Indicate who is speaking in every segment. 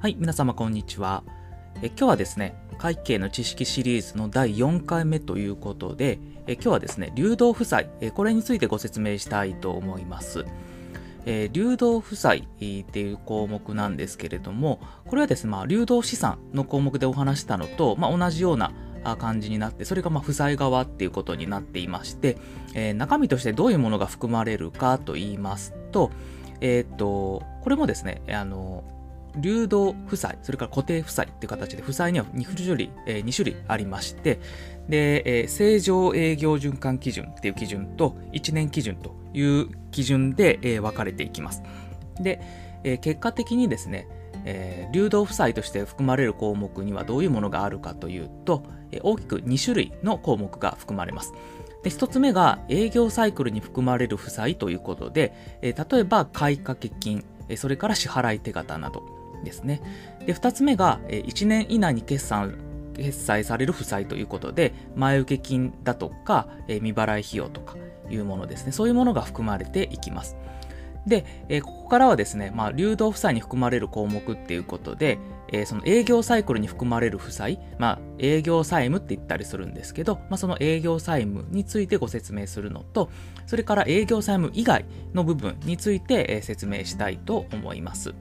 Speaker 1: はい、皆様こんにちは。え今日はですね、会計の知識シリーズの第4回目ということで、え今日はですね、流動負債、えこれについてご説明したいと思います。え、流動負債っていう項目なんですけれども、これはですね、まあ、流動資産の項目でお話したのと、まあ、同じような感じになって、それがま負債側っていうことになっていまして、えー、中身としてどういうものが含まれるかと言いますと、えっ、と、これもですね、あの、流動負債、それから固定負債っていう形で、負債には2種類、えー、2種類ありまして、で、えー、正常営業循環基準っていう基準と、1年基準という基準で、えー、分かれていきます。で、えー、結果的にですね、えー、流動負債として含まれる項目にはどういうものがあるかというと、えー、大きく2種類の項目が含まれます。で1つ目が営業サイクルに含まれる負債ということで、えー、例えば買掛金、それから支払い手形など、ですね。で、二つ目が、1年以内に決算、決済される負債ということで、前受け金だとか、未払い費用とかいうものですね。そういうものが含まれていきます。で、えここからはですね、まあ、流動負債に含まれる項目っていうことで、え、その営業サイクルに含まれる負債、まあ、営業債務って言ったりするんですけど、まあ、その営業債務についてご説明するのと、それから営業債務以外の部分について、え、説明したいと思います。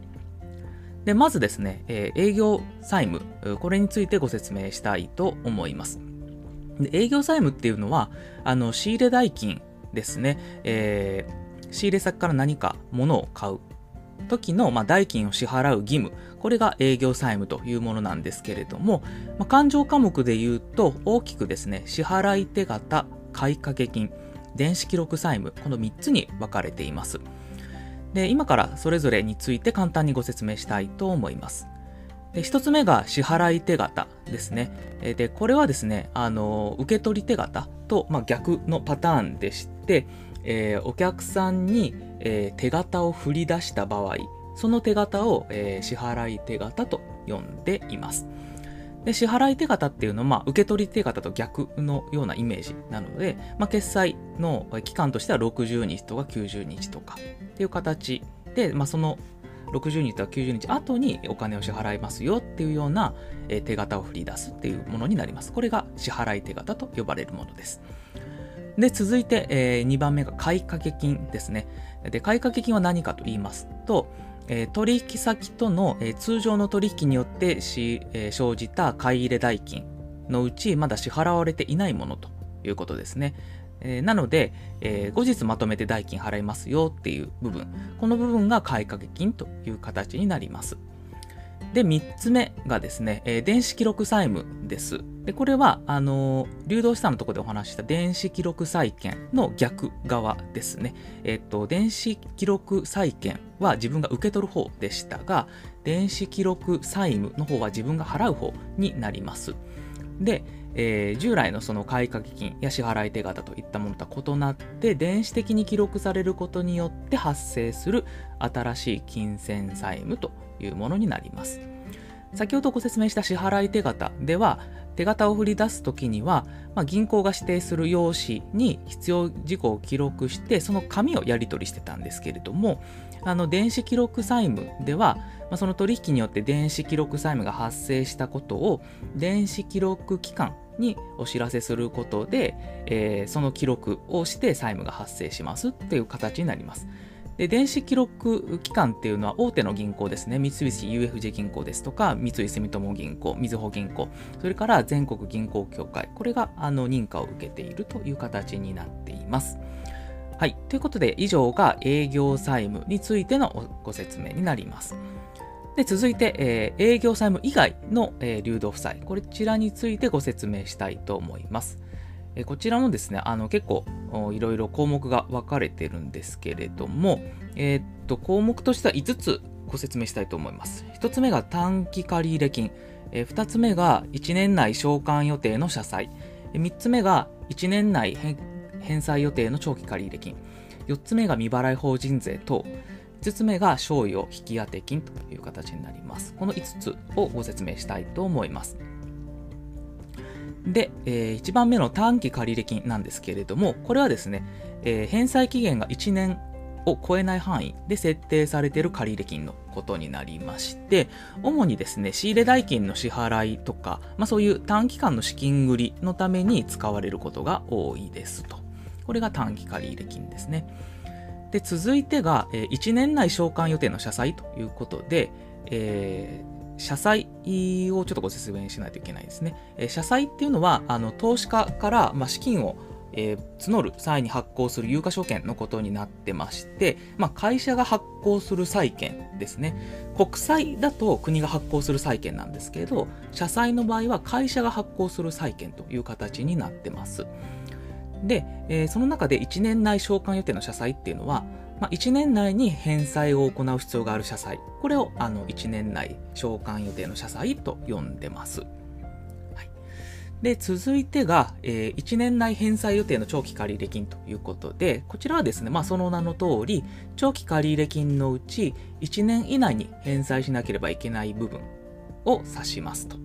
Speaker 1: で、まずですね、えー、営業債務、これについてご説明したいと思います。で営業債務っていうのは、あの、仕入れ代金ですね、えー、仕入れ先から何か物を買う時の、まあ、代金を支払う義務、これが営業債務というものなんですけれども、まあ、勘定科目で言うと、大きくですね、支払い手形、買掛金、電子記録債務、この3つに分かれています。で今からそれぞれについて簡単にご説明したいと思います。で一つ目が支払い手形ですね。で、これはですね、あの、受け取り手形と、まあ、逆のパターンでして、えー、お客さんに、えー、手形を振り出した場合、その手形を、えー、支払い手形と呼んでいます。で、支払い手形っていうのは、まあ、受け取り手形と逆のようなイメージなので、まあ、決済の期間としては60日とか90日とかっていう形で、まあ、その60日とか90日後にお金を支払いますよっていうような、手形を振り出すっていうものになります。これが支払い手形と呼ばれるものです。で、続いて、え、2番目が買掛金ですね。で、買掛金は何かと言いますと、え、取引先との、え、通常の取引によってし、え、生じた買い入れ代金のうちまだ支払われていないものということですね。え、なので、え、後日まとめて代金払いますよっていう部分、この部分が買掛金という形になります。で、3つ目がですね、え、電子記録債務です。で、これは、あの、流動資産のところでお話した電子記録債権の逆側ですね。えっ、と、電子記録債権は自分が受け取る方でしたが、電子記録債務の方は自分が払う方になります。で、えー、従来のその買掛金や支払い手形といったものとは異なって電子的に記録されることによって発生する新しい金銭債務というものになります。先ほどご説明した支払い手形では手形を振り出すときには、まあ、銀行が指定する用紙に必要事項を記録してその紙をやり取りしてたんですけれどもあの電子記録債務では、まあ、その取引によって電子記録債務が発生したことを電子記録機関にお知らせすることで、えー、その記録をして債務が発生しますっていう形になります。で、電子記録機関っていうのは大手の銀行ですね。三菱 UFJ 銀行ですとか、三井住友銀行、みずほ銀行、それから全国銀行協会。これがあの認可を受けているという形になっています。はい。ということで、以上が営業債務についてのご説明になります。で、続いて、えー、営業債務以外の、えー、流動負債。こちらについてご説明したいと思います。え、こちらもですね、あの結構いろいろ項目が分かれてるんですけれども、えー、っと、項目としては5つご説明したいと思います。1つ目が短期借入金。え、2つ目が1年内償還予定の社債。3つ目が1年内返済予定の長期借入金。4つ目が未払い法人税等。5つ目が賞与引当金という形になります。この5つをご説明したいと思います。で、えー、1番目の短期借入金なんですけれども、これはですね、えー、返済期限が1年を超えない範囲で設定されている借入金のことになりまして、主にですね、仕入れ代金の支払いとか、まあ、そういう短期間の資金繰りのために使われることが多いですと。これが短期借入金ですね。で、続いてが、え1年内償還予定の社債ということで、えー、社債をちょっとご説明しないといけないですね。え社債っていうのは、あの投資家から、まあ、資金をえー、募る際に発行する有価証券のことになってまして、まあ、会社が発行する債券ですね。国債だと国が発行する債券なんですけど、社債の場合は会社が発行する債券という形になってます。で、えー、その中で1年内償還予定の社債っていうのは、まあ、1年内に返済を行う必要がある社債。これをあの1年内償還予定の社債と呼んでます。で、続いてが、えー、1年内返済予定の長期借入金ということで、こちらはですね、まあその名の通り、長期借入金のうち1年以内に返済しなければいけない部分を指しますと。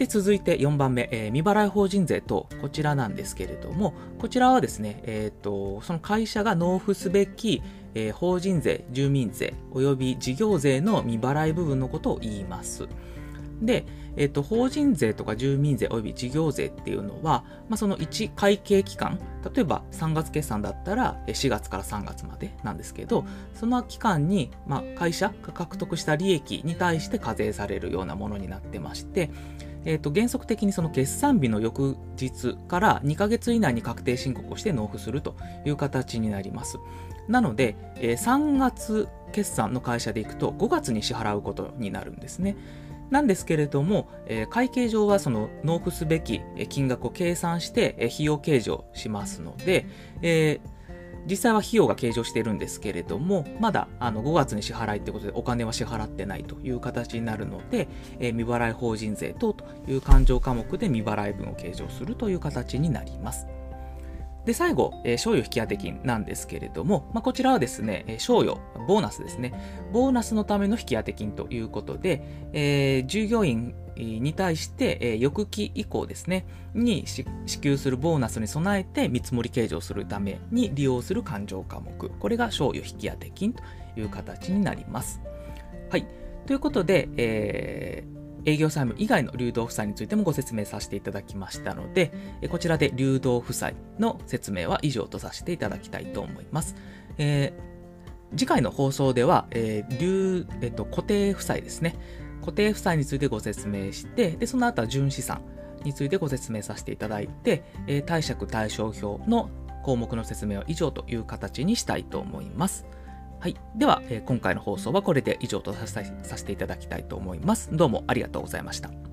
Speaker 1: で、続いて4番目、えー、未払い法人税と、こちらなんですけれども、こちらはですね、え、ー、と、その会社が納付すべき、えー、法人税、住民税、及び事業税の未払い部分のことを言います。で、えっと、法人税とか住民税及び事業税っていうのは、まあ、その1会計期間、例えば3月決算だったら4月から3月までなんですけど、その期間に、まあ、会社が獲得した利益に対して課税されるようなものになってまして、えっと、原則的にその決算日の翌日から2ヶ月以内に確定申告をして納付するという形になります。なので、えー、3月決算の会社でいくと5月に支払うことになるんですね。なんですけれども、えー、会計上はその納付すべき金額を計算して、費用計上しますので、えー、実際は費用が計上しているんですけれども、まだあの5月に支払いということでお金は支払ってないという形になるので、えー、未払い法人税等という勘定科目で未払い分を計上するという形になります。で、最後、えー、賞与引当金なんですけれども、まあ、こちらはですね、えー、賞与、ボーナスですね。ボーナスのための引当金ということで、えー、従業員に対して、えー、翌期以降ですね、に支給するボーナスに備えて見積もり計上するために利用する勘定科目。これが賞与引当金という形になります。はい。ということで、えー、営業債務以外の流動負債についてもご説明させていただきましたので、こちらで流動負債の説明は以上とさせていただきたいと思います。えー、次回の放送では、えー流えっと、固定負債ですね。固定負債についてご説明して、でその後は純資産についてご説明させていただいて、えー、貸借対照表の項目の説明は以上という形にしたいと思います。はい。では、えー、今回の放送はこれで以上とさせていただきたいと思います。どうもありがとうございました。